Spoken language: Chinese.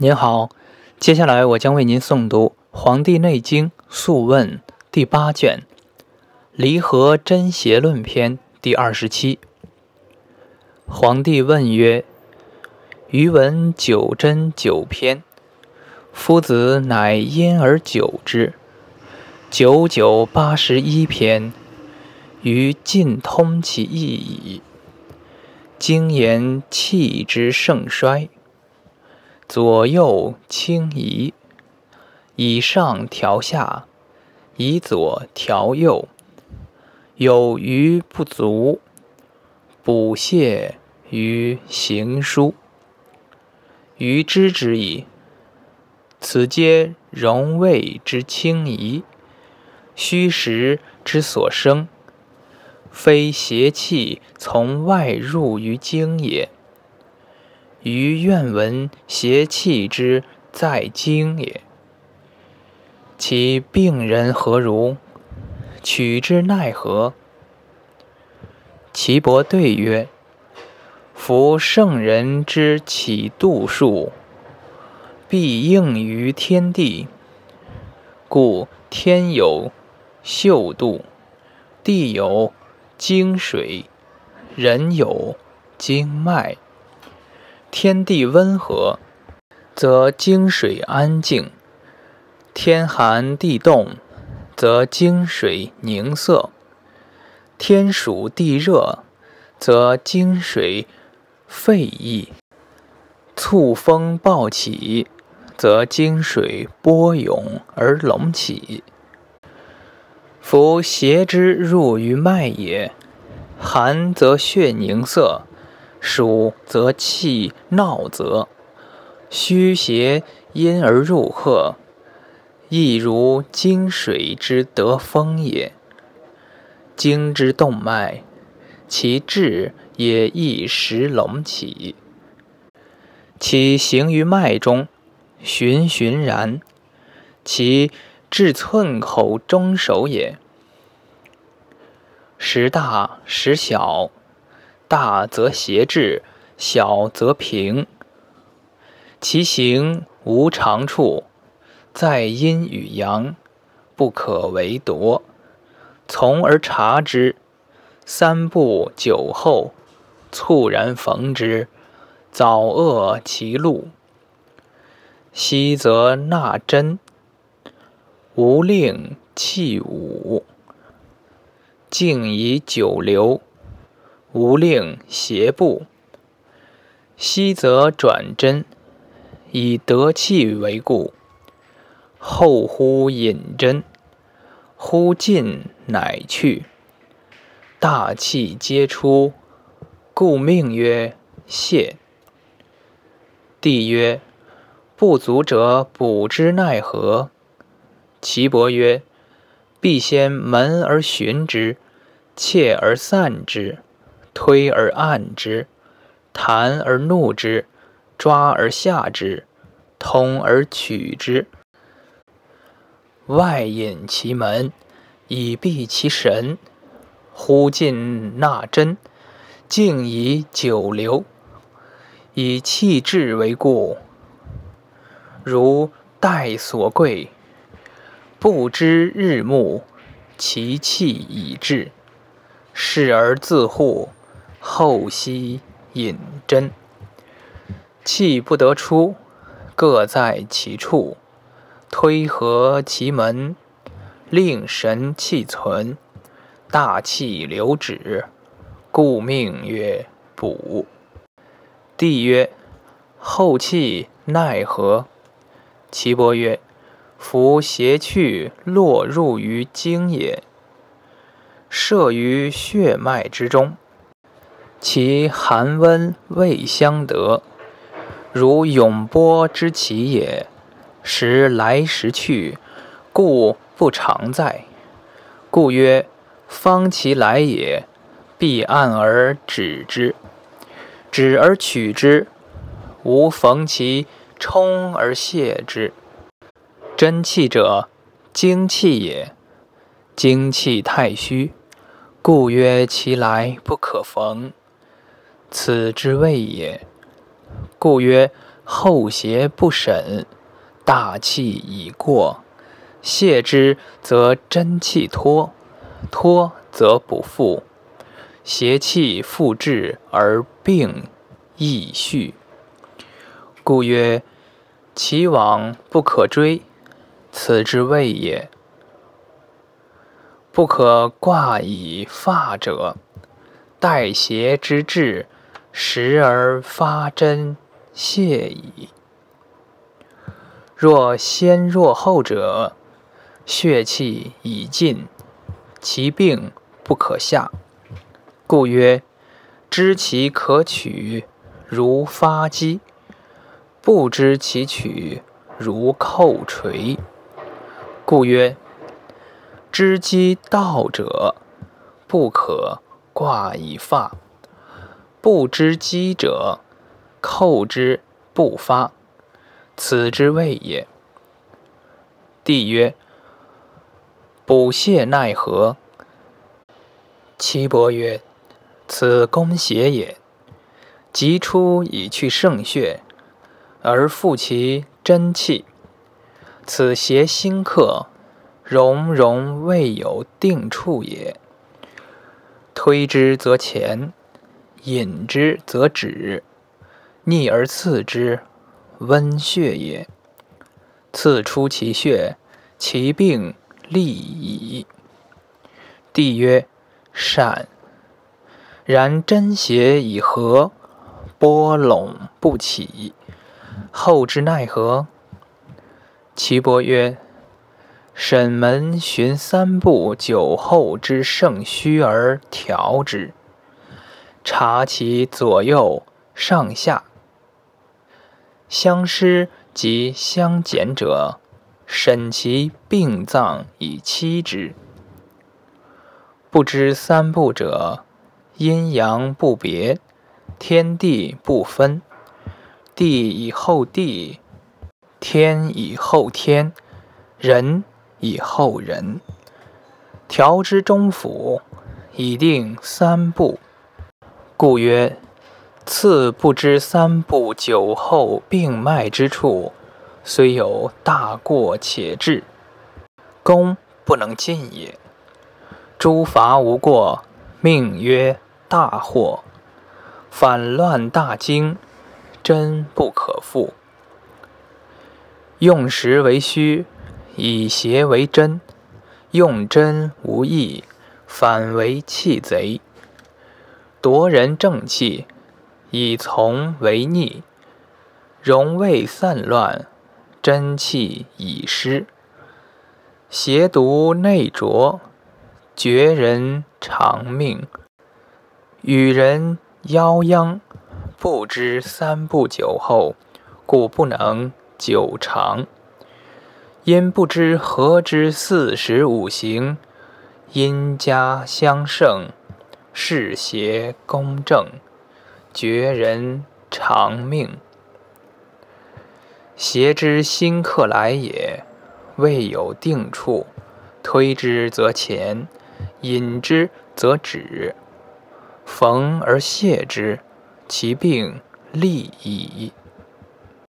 您好，接下来我将为您诵读《黄帝内经·素问》第八卷《离合真邪论篇》第二十七。黄帝问曰：“余闻九真九篇，夫子乃因而九之，九九八十一篇，余尽通其意矣。经言气之盛衰。”左右轻移，以上调下，以左调右，有余不足，补泻于行书。余知之矣。此皆荣卫之轻移，虚实之所生，非邪气从外入于经也。余愿闻邪气之在经也。其病人何如？取之奈何？岐伯对曰：夫圣人之起度数，必应于天地。故天有秀度，地有经水，人有经脉。天地温和，则经水安静；天寒地冻，则经水凝涩；天暑地热，则经水沸溢；促风暴起，则经水波涌而隆起。夫邪之入于脉也，寒则血凝涩。暑则气闹则，虚邪因而入壑，亦如经水之得风也。经之动脉，其志也一时隆起，其行于脉中，循循然，其至寸口中守也。时大时小。大则邪至，小则平。其行无常处，在阴与阳，不可为夺。从而察之，三步九后，猝然逢之，早遏其路。昔则纳真，无令气武，静以久留。无令邪步，昔则转真，以得气为故。后乎引真，忽进乃去，大气皆出，故命曰泄。帝曰：不足者补之奈何？岐伯曰：必先门而寻之，切而散之。推而按之，弹而怒之，抓而下之，通而取之。外引其门，以闭其神。忽进纳真，静以久留，以气滞为故。如待所贵，不知日暮，其气已至，视而自护。后息引真，气不得出，各在其处，推合其门，令神气存，大气流止，故命曰补。帝曰：后气奈何？岐伯曰：夫邪去落入于经也，摄于血脉之中。其寒温未相得，如永波之起也。时来时去，故不常在。故曰：方其来也，必按而止之；止而取之，无逢其冲而泄之。真气者，精气也。精气太虚，故曰其来不可逢。此之谓也。故曰：后邪不审，大气已过，泄之则真气脱，脱则不复，邪气复至而病亦续。故曰：其往不可追，此之谓也。不可挂以发者，待邪之至，时而发真泄矣。若先若后者，血气已尽，其病不可下。故曰：知其可取，如发机；不知其取，如扣锤。故曰。知机道者，不可挂以发；不知机者，扣之不发。此之谓也。帝曰：补泻奈何？岐伯曰：此攻邪也。急出以去盛血，而复其真气。此邪心克。荣荣未有定处也。推之则前，引之则止，逆而刺之，温血也。刺出其血，其病立矣。帝曰：善。然真邪以合，波拢不起，后之奈何？岐伯曰。审门寻三步酒后之盛虚而调之，察其左右上下相失及相减者，审其病脏以期之。不知三步者，阴阳不别，天地不分，地以后地，天以后天，人。以后人调之中府，以定三步。故曰：次不知三步酒后病脉之处，虽有大过且治，功不能尽也。诸罚无过，命曰大祸。反乱大惊，真不可复。用实为虚。以邪为真，用真无益，反为弃贼。夺人正气，以从为逆，荣未散乱，真气已失。邪毒内浊，绝人长命。与人夭殃，不知三不久后，故不能久长。因不知何之四时五行，因家相胜，世邪公正，绝人长命。邪之心客来也，未有定处，推之则前，引之则止，逢而泻之，其病立矣。